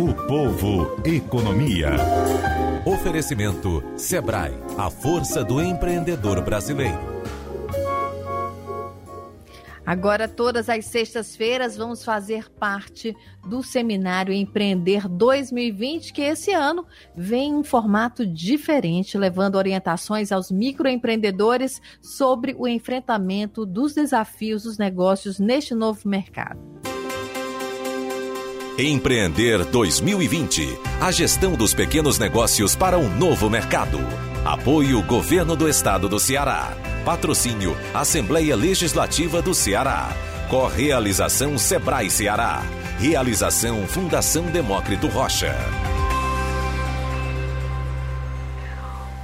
O povo, economia. Oferecimento Sebrae, a força do empreendedor brasileiro. Agora, todas as sextas-feiras, vamos fazer parte do seminário Empreender 2020, que esse ano vem em um formato diferente, levando orientações aos microempreendedores sobre o enfrentamento dos desafios dos negócios neste novo mercado. Empreender 2020 A gestão dos pequenos negócios para um novo mercado. Apoio Governo do Estado do Ceará. Patrocínio Assembleia Legislativa do Ceará. Correalização Sebrae Ceará. Realização Fundação Demócrito Rocha.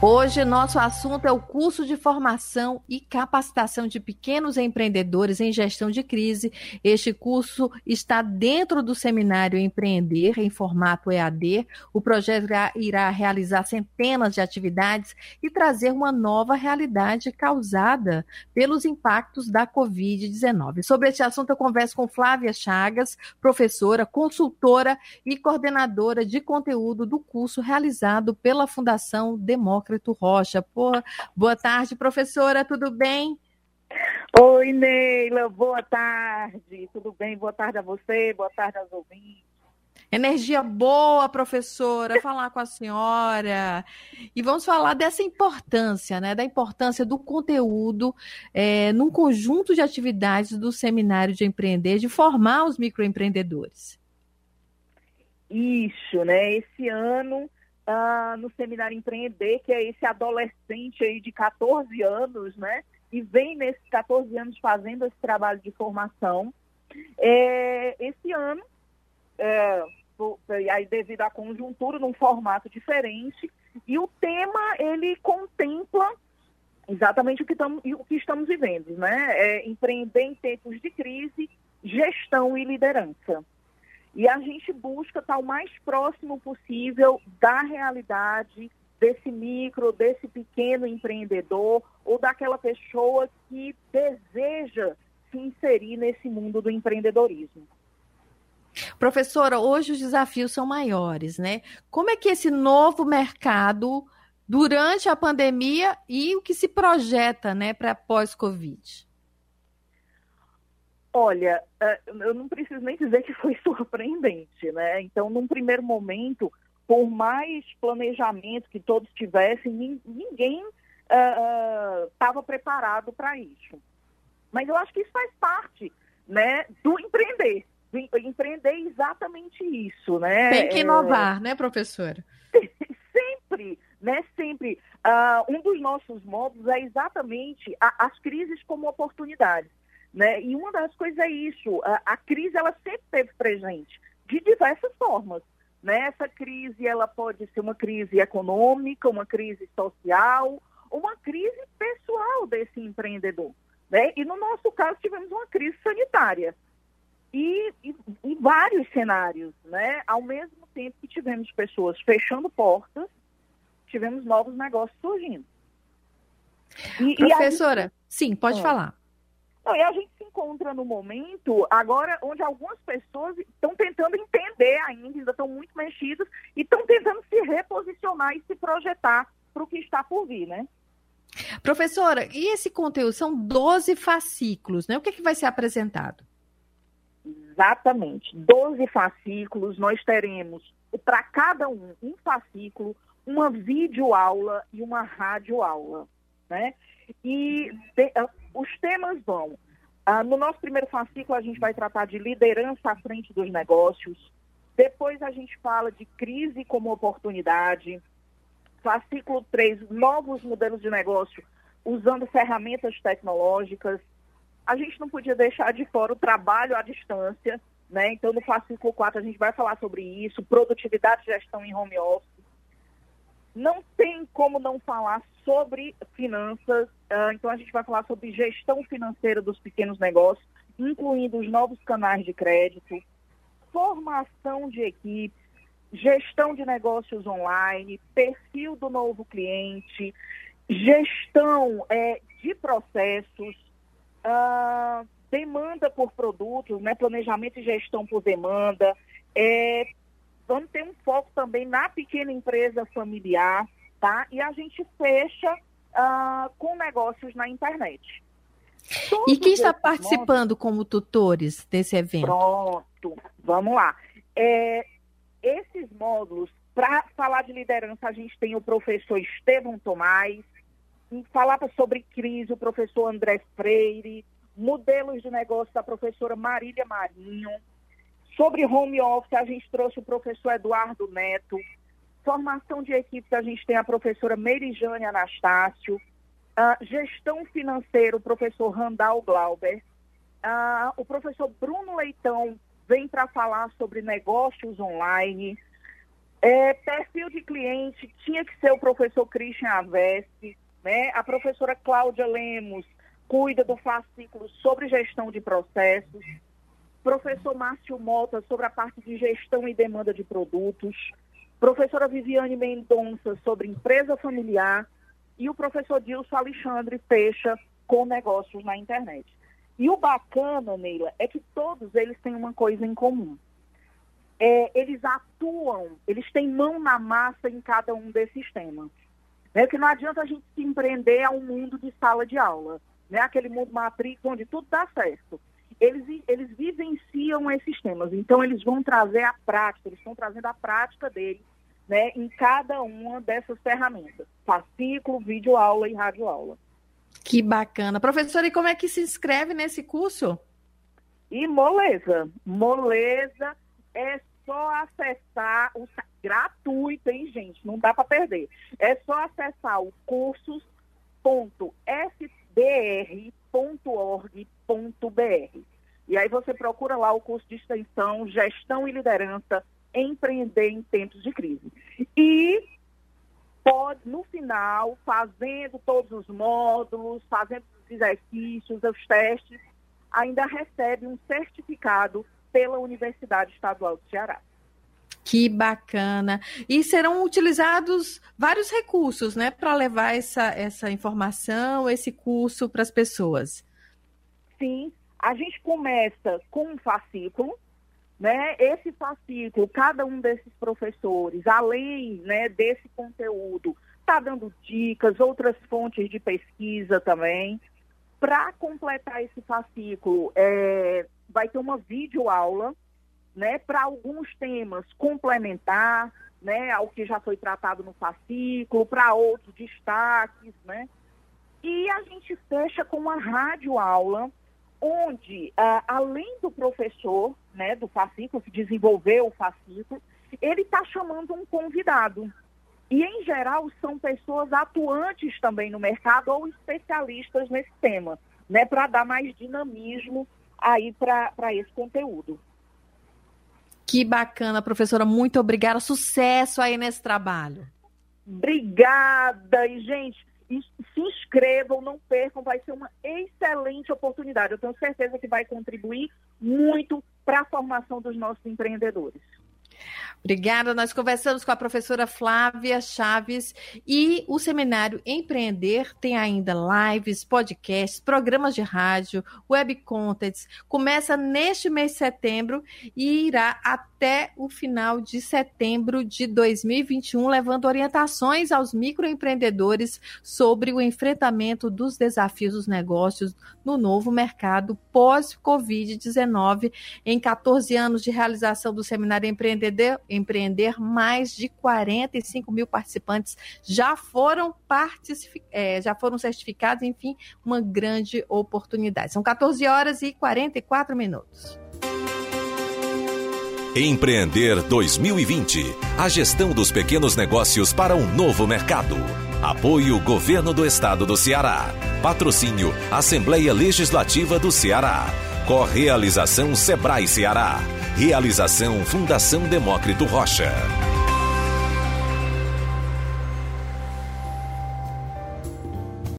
Hoje, nosso assunto é o curso de formação e capacitação de pequenos empreendedores em gestão de crise. Este curso está dentro do seminário Empreender, em formato EAD. O projeto irá realizar centenas de atividades e trazer uma nova realidade causada pelos impactos da Covid-19. Sobre este assunto, eu converso com Flávia Chagas, professora, consultora e coordenadora de conteúdo do curso realizado pela Fundação Demócrito Rocha. Pô, boa tarde, professora, tudo bem? Oi, Neila, boa tarde. Tudo bem? Boa tarde a você, boa tarde aos ouvintes. Energia boa, professora, falar com a senhora. E vamos falar dessa importância, né? Da importância do conteúdo é, num conjunto de atividades do Seminário de Empreender, de formar os microempreendedores. Isso, né? Esse ano uh, no Seminário Empreender, que é esse adolescente aí de 14 anos, né? E vem nesses 14 anos fazendo esse trabalho de formação. É, esse ano, é, aí devido à conjuntura, num formato diferente, e o tema, ele contempla exatamente o que, tamo, o que estamos vivendo, né? É, empreender em tempos de crise, gestão e liderança. E a gente busca estar o mais próximo possível da realidade desse micro, desse pequeno empreendedor ou daquela pessoa que deseja se inserir nesse mundo do empreendedorismo. Professora, hoje os desafios são maiores, né? Como é que esse novo mercado, durante a pandemia e o que se projeta, né, para pós-Covid? Olha, é, eu não preciso nem dizer que foi surpreendente, né? Então, num primeiro momento, por mais planejamento que todos tivessem, ninguém estava uh, uh, preparado para isso. Mas eu acho que isso faz parte, né, do empreender. Do empreender é exatamente isso, né? Tem que inovar, é... né, professora? Sempre, né? Sempre. Uh, um dos nossos modos é exatamente a, as crises como oportunidades. Né? E uma das coisas é isso, a, a crise ela sempre esteve presente, de diversas formas. Né? Essa crise ela pode ser uma crise econômica, uma crise social, uma crise pessoal desse empreendedor. Né? E no nosso caso tivemos uma crise sanitária. E, e, e, vários cenários, né? Ao mesmo tempo que tivemos pessoas fechando portas, tivemos novos negócios surgindo. E, Professora, gente... sim, pode é. falar. Não, e a gente se encontra no momento agora onde algumas pessoas estão tentando entender ainda, ainda estão muito mexidas e estão tentando se reposicionar e se projetar para o que está por vir, né? Professora, e esse conteúdo são 12 fascículos, né? O que, é que vai ser apresentado? Exatamente, 12 fascículos, nós teremos para cada um um fascículo, uma videoaula e uma radioaula, né? E os temas vão. Ah, no nosso primeiro fascículo, a gente vai tratar de liderança à frente dos negócios. Depois, a gente fala de crise como oportunidade. Fascículo 3, novos modelos de negócio usando ferramentas tecnológicas. A gente não podia deixar de fora o trabalho à distância. Né? Então, no fascículo 4, a gente vai falar sobre isso, produtividade e gestão em home office. Não tem como não falar sobre finanças, uh, então a gente vai falar sobre gestão financeira dos pequenos negócios, incluindo os novos canais de crédito, formação de equipe, gestão de negócios online, perfil do novo cliente, gestão é, de processos, uh, demanda por produtos, né, planejamento e gestão por demanda, é, vamos ter um foco também na pequena empresa familiar, tá? E a gente fecha uh, com negócios na internet. Todos e quem está participando como tutores desse evento? Pronto, vamos lá. É, esses módulos, para falar de liderança, a gente tem o professor Estevam Tomás, falava sobre crise, o professor André Freire, modelos de negócio da professora Marília Marinho, sobre home office, a gente trouxe o professor Eduardo Neto, formação de equipes, a gente tem a professora Merijane Anastácio, uh, gestão financeira, o professor Randall Glauber, uh, o professor Bruno Leitão vem para falar sobre negócios online, é, perfil de cliente tinha que ser o professor Christian Aveste, né? A professora Cláudia Lemos cuida do fascículo sobre gestão de processos. Professor Márcio Mota sobre a parte de gestão e demanda de produtos. Professora Viviane Mendonça sobre empresa familiar. E o professor Dilson Alexandre fecha com negócios na internet. E o bacana, Neila, é que todos eles têm uma coisa em comum. É, eles atuam, eles têm mão na massa em cada um desses temas. É que não adianta a gente se empreender a um mundo de sala de aula, né? aquele mundo matrix onde tudo dá certo. Eles, eles vivenciam esses temas, então eles vão trazer a prática, eles estão trazendo a prática deles né, em cada uma dessas ferramentas, fascículo, vídeo aula e rádio aula. Que bacana. Professora, e como é que se inscreve nesse curso? E moleza, moleza é só acessar o gratuito, hein, gente? Não dá para perder. É só acessar o cursos.sbr.org.br. E aí você procura lá o curso de extensão Gestão e Liderança Empreender em Tempos de Crise. E pode, no final, fazendo todos os módulos, fazendo os exercícios, os testes, ainda recebe um certificado pela Universidade Estadual do Ceará. Que bacana. E serão utilizados vários recursos, né, para levar essa, essa informação, esse curso para as pessoas. Sim, a gente começa com um fascículo, né? Esse fascículo, cada um desses professores, além né, desse conteúdo, está dando dicas, outras fontes de pesquisa também. Para completar esse fascículo, é, vai ter uma videoaula né, para alguns temas complementar, né, ao que já foi tratado no fascículo, para outros destaques, né? E a gente fecha com uma radioaula, onde, uh, além do professor, né, do fascículo, que desenvolveu o fascículo, ele está chamando um convidado. E, em geral, são pessoas atuantes também no mercado ou especialistas nesse tema, né, para dar mais dinamismo aí para esse conteúdo. Que bacana, professora. Muito obrigada. Sucesso aí nesse trabalho. Obrigada. E, gente, se inscrevam, não percam, vai ser uma excelente oportunidade. Eu tenho certeza que vai contribuir muito para a formação dos nossos empreendedores. Obrigada. Nós conversamos com a professora Flávia Chaves e o seminário Empreender tem ainda lives, podcasts, programas de rádio, web contents. Começa neste mês de setembro e irá até o final de setembro de 2021, levando orientações aos microempreendedores sobre o enfrentamento dos desafios dos negócios no novo mercado pós-Covid-19. Em 14 anos de realização do seminário Empreender, empreender, mais de 45 mil participantes já foram, é, já foram certificados, enfim, uma grande oportunidade. São 14 horas e 44 minutos. Empreender 2020. A gestão dos pequenos negócios para um novo mercado. Apoio Governo do Estado do Ceará. Patrocínio Assembleia Legislativa do Ceará. Correalização Sebrae Ceará. Realização Fundação Demócrito Rocha.